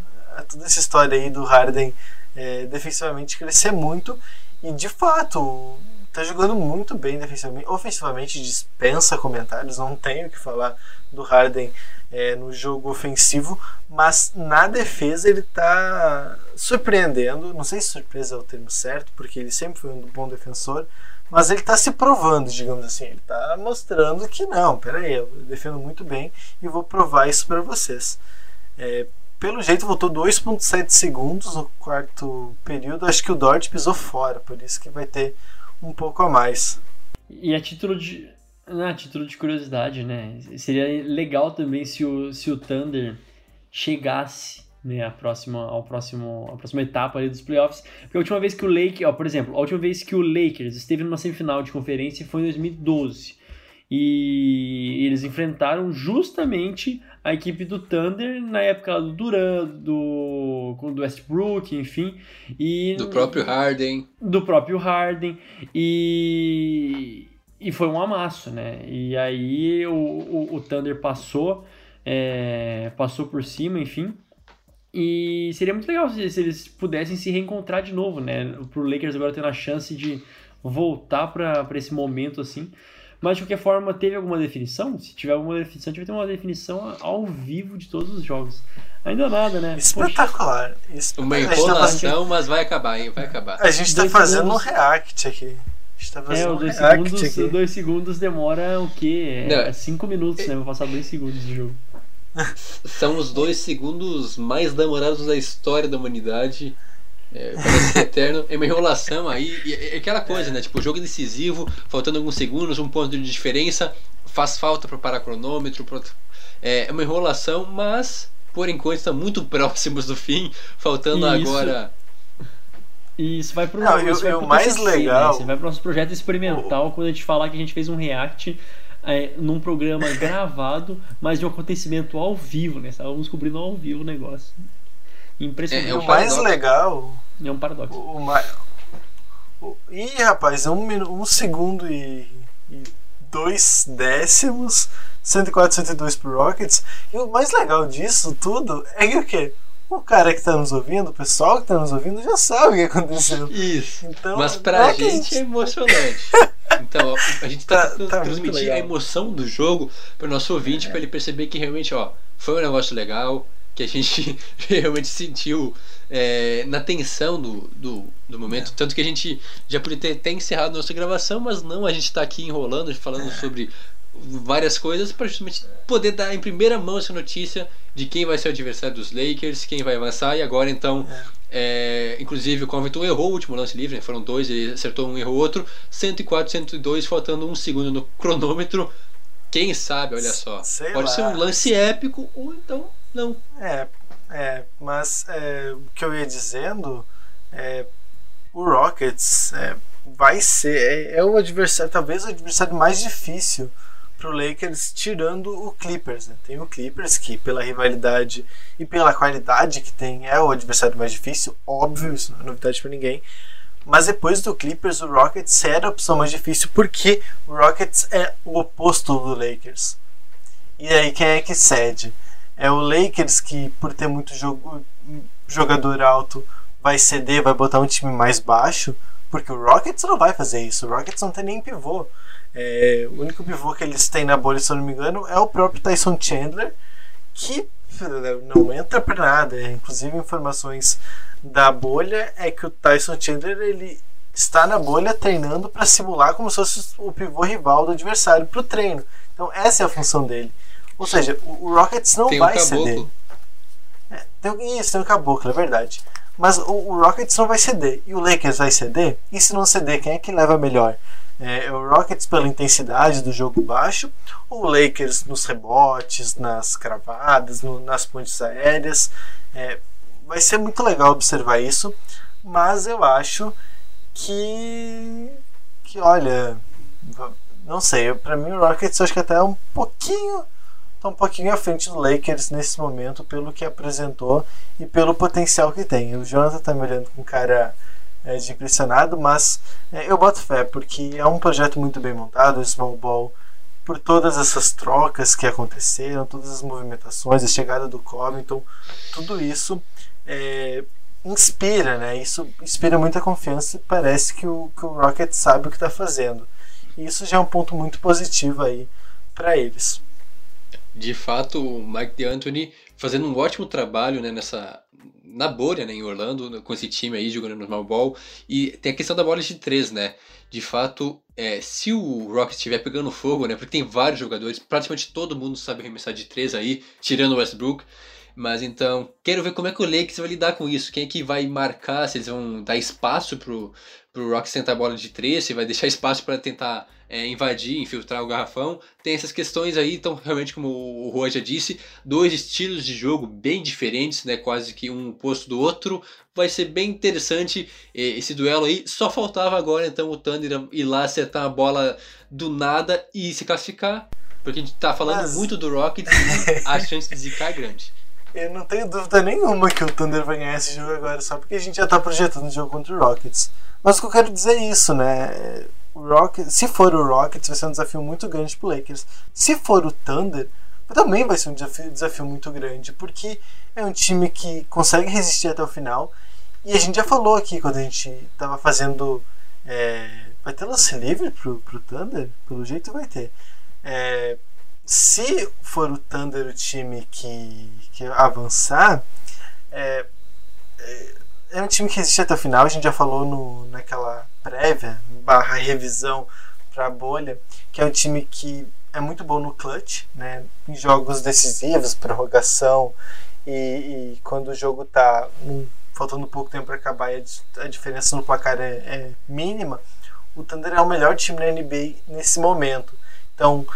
C: toda essa história aí do Harden é, defensivamente crescer muito e de fato tá jogando muito bem defensivamente. Ofensivamente dispensa comentários, não tenho que falar do Harden é, no jogo ofensivo, mas na defesa ele tá surpreendendo. Não sei se surpresa é o termo certo, porque ele sempre foi um bom defensor, mas ele está se provando, digamos assim. Ele está mostrando que não, peraí, eu defendo muito bem e vou provar isso para vocês. É, pelo jeito voltou 2.7 segundos no quarto período. Acho que o Dort pisou fora, por isso que vai ter um pouco a mais.
B: E a título de, a título de curiosidade, né? Seria legal também se o, se o Thunder chegasse né, a próxima, ao próximo, a próxima etapa ali dos playoffs. Porque a última vez que o Lakers, ó, por exemplo, a última vez que o Lakers esteve numa semifinal de conferência foi em 2012. E eles enfrentaram justamente a equipe do Thunder na época do Duran, do, do Westbrook, enfim. E,
A: do próprio Harden.
B: Do próprio Harden. E, e foi um amasso, né? E aí o, o, o Thunder passou, é, passou por cima, enfim. E seria muito legal se, se, eles pudessem se reencontrar de novo, né? Pro Lakers agora tendo a chance de voltar para esse momento assim. Mas de qualquer forma, teve alguma definição? Se tiver alguma definição, a gente vai ter uma definição ao vivo de todos os jogos. Ainda nada, né?
C: Espetacular.
A: Uma enrolação, tá mas vai acabar, hein? Vai acabar.
C: A gente tá fazendo segundos... um react aqui.
B: Tá é, os dois segundos, aqui. dois segundos demora o quê? É, cinco minutos, né? Vou passar dois segundos de jogo.
A: São os dois segundos mais demorados da história da humanidade. É, parece eterno. É uma enrolação aí. É aquela coisa, né? Tipo, jogo decisivo, faltando alguns segundos, um ponto de diferença, faz falta para parar cronômetro. Pra... É uma enrolação, mas por enquanto estão muito próximos do fim, faltando isso, agora.
B: E isso vai para o
C: mais PCC, legal.
B: Né? Você vai para o nosso projeto experimental, quando a gente falar que a gente fez um react é, num programa gravado, mas de um acontecimento ao vivo, né? Estávamos cobrindo ao vivo o negócio. Impressionante.
C: É, é o mais legal.
B: É um paradoxo.
C: O, mais, o, ih, rapaz, um, um segundo e, e dois décimos, 104, 102 pro Rockets. E o mais legal disso tudo é que o quê? O cara que está nos ouvindo, o pessoal que está nos ouvindo já sabe o que aconteceu.
A: Isso. Então, Mas pra é gente, gente é emocionante. Então, a gente está tá, tá transmitir a emoção do jogo para o nosso ouvinte, é. para ele perceber que realmente, ó, foi um negócio legal, que a gente realmente sentiu é, na tensão do, do, do momento. É. Tanto que a gente já podia ter até encerrado nossa gravação, mas não, a gente está aqui enrolando, falando é. sobre várias coisas para justamente poder dar em primeira mão essa notícia de quem vai ser o adversário dos Lakers, quem vai avançar. E agora então, é, inclusive o Covington errou o último lance livre, né? foram dois, ele acertou um, errou outro. 104, 102, faltando um segundo no cronômetro. Quem sabe, olha só.
C: Sei
A: Pode
C: lá.
A: ser um lance épico ou então não.
C: É, é, mas é, o que eu ia dizendo é o Rockets é, vai ser é, é o adversário, talvez o adversário mais difícil pro Lakers, tirando o Clippers. Né? Tem o Clippers que pela rivalidade e pela qualidade que tem é o adversário mais difícil, óbvio, isso não é novidade para ninguém. Mas depois do Clippers, o Rockets era a opção mais difícil porque o Rockets é o oposto do Lakers. E aí quem é que cede? É o Lakers que, por ter muito jogo, jogador alto, vai ceder, vai botar um time mais baixo, porque o Rockets não vai fazer isso. O Rockets não tem nem pivô. É, o único pivô que eles têm na bolha, se eu não me engano, é o próprio Tyson Chandler, que não entra pra nada. Inclusive, informações da bolha é que o Tyson Chandler ele está na bolha treinando para simular como se fosse o pivô rival do adversário pro treino. Então, essa é a função dele. Ou seja, o Rockets não
A: Tem um
C: vai ceder.
A: caboclo.
C: É, tem, isso, tem o caboclo, é verdade. Mas o, o Rockets não vai ceder. E o Lakers vai ceder? E se não ceder, quem é que leva melhor? É, é o Rockets pela intensidade do jogo baixo, ou o Lakers nos rebotes, nas cravadas, no- nas pontes aéreas? É, vai ser muito legal observar isso, mas eu acho que. que olha. Não sei, pra mim o Rockets acho que até é um pouquinho tá um pouquinho à frente do Lakers nesse momento pelo que apresentou e pelo potencial que tem. O Jonathan tá me olhando com cara é, de impressionado, mas é, eu boto fé porque é um projeto muito bem montado, o Small Ball, por todas essas trocas que aconteceram, todas as movimentações, a chegada do Covington, tudo isso é, inspira, né? Isso inspira muita confiança e parece que o, que o Rocket sabe o que está fazendo. E isso já é um ponto muito positivo aí para eles.
A: De fato, o Mike D'Antoni fazendo um ótimo trabalho né, nessa na bolha né, em Orlando, com esse time aí jogando no small ball. E tem a questão da bola de três, né? De fato, é, se o Rockets estiver pegando fogo, né? Porque tem vários jogadores, praticamente todo mundo sabe arremessar de três aí, tirando o Westbrook. Mas então, quero ver como é que o Lakers vai lidar com isso. Quem é que vai marcar, se eles vão dar espaço pro, pro Rockets tentar a bola de três, se vai deixar espaço para tentar é, invadir, infiltrar o garrafão. Tem essas questões aí, então realmente como o Rua já disse, dois estilos de jogo bem diferentes, né, quase que um oposto do outro. Vai ser bem interessante eh, esse duelo aí. Só faltava agora então o Thunder ir lá acertar a bola do nada e se classificar, porque a gente tá falando
C: Mas-
A: muito do Rockets e a chance de zicar é grande.
C: Eu não tenho dúvida nenhuma que o Thunder vai ganhar esse jogo agora, só porque a gente já tá projetando o jogo contra o Rockets. Mas o que eu quero dizer é isso, né? O Rockets, se for o Rockets, vai ser um desafio muito grande pro Lakers. Se for o Thunder, também vai ser um desafio, desafio muito grande, porque é um time que consegue resistir até o final. E a gente já falou aqui quando a gente tava fazendo. é, vai ter lance livre pro, pro Thunder? Pelo jeito vai ter. É, se for o Thunder o time que, que avançar, é, é, é um time que existe até o final. A gente já falou no, naquela prévia, barra revisão para a bolha, que é um time que é muito bom no clutch, né, em jogos decisivos, prorrogação, e, e quando o jogo está faltando pouco tempo para acabar e a, a diferença no placar é, é mínima, o Thunder é o melhor time na NBA nesse momento. Então,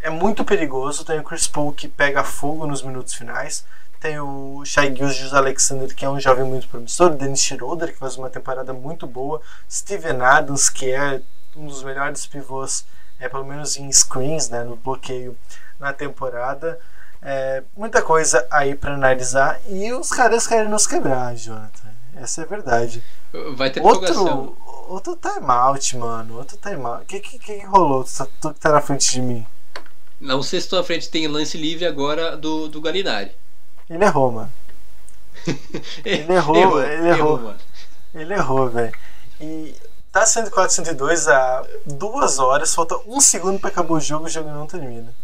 C: é muito perigoso. Tem o Chris Paul que pega fogo nos minutos finais. Tem o Shai Gilgeous Alexander, que é um jovem muito promissor. Dennis Schroeder, que faz uma temporada muito boa. Steven Adams, que é um dos melhores pivôs, é, pelo menos em screens, né, no bloqueio na temporada. É, muita coisa aí para analisar. E os caras querem nos quebrar, Jonathan. Essa é a verdade.
A: Vai ter.
C: Outro, outro timeout, mano. Outro timeout. O que, que, que rolou? Tu, tá- tu que tá na frente de mim.
A: Não sei se tua frente tem lance livre agora do, do Galinari.
C: Ele errou, mano. Ele errou, ele errou.
A: mano.
C: Ele errou, velho. E tá 104, 102 há duas horas. Falta um segundo pra acabar o jogo. O jogo não termina.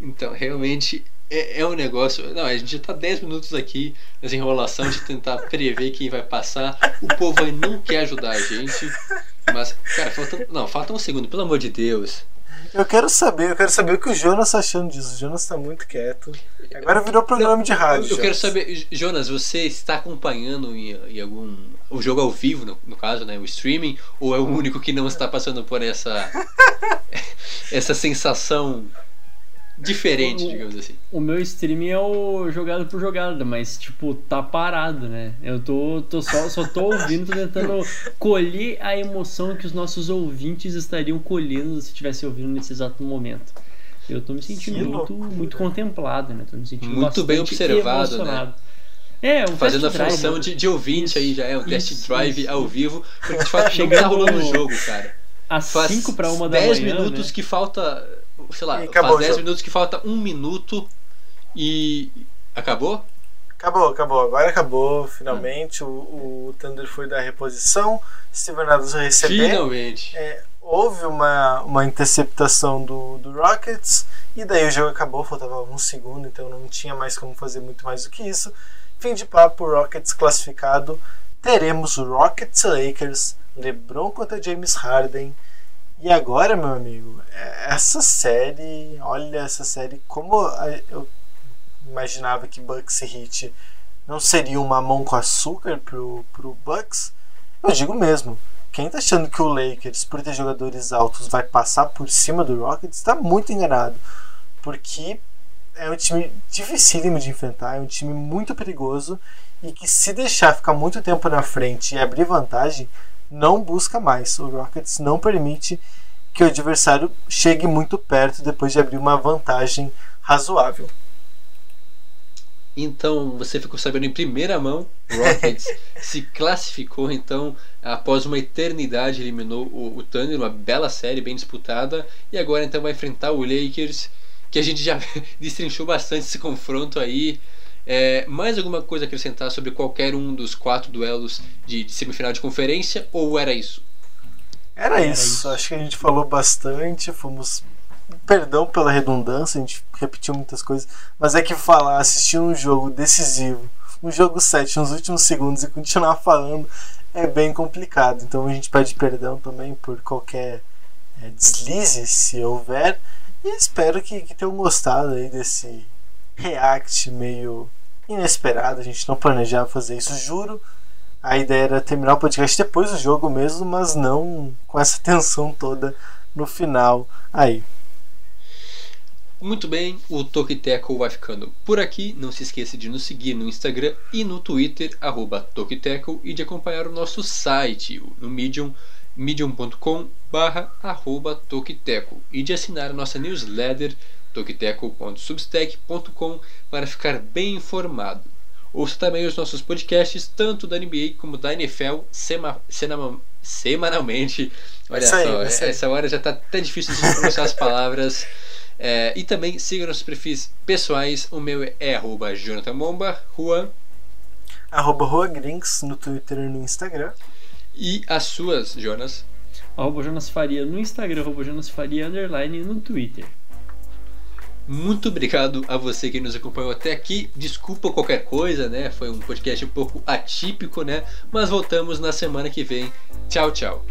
A: Então, realmente é, é um negócio. Não, a gente já tá 10 minutos aqui nessa enrolação de tentar prever quem vai passar. O povo aí não quer ajudar a gente. Mas, cara, falta. Não, falta um segundo, pelo amor de Deus.
C: Eu quero saber, eu quero saber o que o Jonas tá achando disso. O Jonas tá muito quieto. Agora virou programa de rádio.
A: Eu quero
C: Jonas.
A: saber, Jonas, você está acompanhando em, em algum. O jogo ao vivo, no, no caso, né? O streaming, ou é o único que não está passando por essa. essa sensação diferente,
B: O-
A: digamos assim?
B: O meu streaming é o jogada por jogada, mas tipo, tá parado, né? Eu tô, tô só, só tô ouvindo, tô tentando colher a emoção que os nossos ouvintes estariam colhendo se estivesse ouvindo nesse exato momento. Eu tô me sentindo muito,
C: loucura.
B: muito contemplado, né? Tô me sentindo
A: Muito bem observado, né?
B: emocionado. É, um
A: Fazendo a
B: test drive,
A: função
B: né?
A: de, de ouvinte aí, já é um test
B: Isso,
A: drive
B: isso.
A: ao vivo, porque de fato não tá
B: Chegando
A: rolando o
B: no-
A: jogo, cara.
B: Às
A: Faz
B: 5 pra 1 da
A: 10
B: manhã.
A: minutos
B: né?
A: que falta. Sei lá,
C: acabou
A: faz
C: o
A: 10
C: jogo.
A: minutos que falta um minuto e. Acabou?
C: Acabou, acabou. Agora acabou, finalmente. O, o Thunder foi da reposição. Steven Adams vai receber.
A: Finalmente.
C: É, houve uma, uma interceptação do, do Rockets. E daí o jogo acabou, faltava um segundo, então não tinha mais como fazer muito mais do que isso. Fim de papo, Rockets classificado. Teremos Rockets Lakers, LeBron contra James Harden. E agora, meu amigo, é- essa série, olha essa série, como eu imaginava que Bucks e Heat não seria uma mão com açúcar pro, pro Bucks, eu digo mesmo. Quem tá achando que o Lakers, por ter jogadores altos, vai passar por cima do Rockets, tá muito enganado. Porque é um time dificílimo de enfrentar, é um time muito perigoso e que se deixar ficar muito tempo na frente e abrir vantagem, não busca mais. O Rockets não permite que o adversário chegue muito perto depois de abrir uma vantagem razoável.
A: Então você ficou sabendo em primeira mão, Rockets se classificou então após uma eternidade eliminou o, o Thunder, uma bela série bem disputada e agora então vai enfrentar o Lakers, que a gente já destrinchou bastante esse confronto aí. É, mais alguma coisa a acrescentar sobre qualquer um dos quatro duelos de, de semifinal de conferência ou era isso?
C: Era,
B: Era
C: isso.
B: isso.
C: Acho que a gente falou bastante, fomos. Perdão pela redundância, a gente repetiu muitas coisas, mas é que falar, assistir um jogo decisivo, um jogo 7 nos últimos segundos e continuar falando é bem complicado. Então a gente pede perdão também por qualquer é, deslize, se houver, e espero que, que tenham gostado aí desse react meio inesperado. A gente não planejava fazer isso, juro. A ideia era terminar o podcast depois do jogo mesmo, mas não com essa tensão toda no final aí.
A: Muito bem, o Tokiteco vai ficando por aqui. Não se esqueça de nos seguir no Instagram e no Twitter, arroba e de acompanhar o nosso site no Medium, medium.com barra arroba e de assinar a nossa newsletter tokiteco.substack.com para ficar bem informado. Ouça também os nossos podcasts, tanto da NBA como da NFL, sema, sema- semanalmente. Olha só, essa hora já está até difícil de pronunciar as palavras. É, e também siga nossos perfis pessoais. O meu é arroba Jonathan Bomba, Juan.
C: Arroba Rua Grinks no Twitter e no Instagram.
A: E as suas, Jonas.
B: Arroba Jonas Faria no Instagram, arroba Jonas Faria underline no Twitter.
A: Muito obrigado a você que nos acompanhou até aqui. Desculpa qualquer coisa, né? Foi um podcast um pouco atípico, né? Mas voltamos na semana que vem. Tchau, tchau.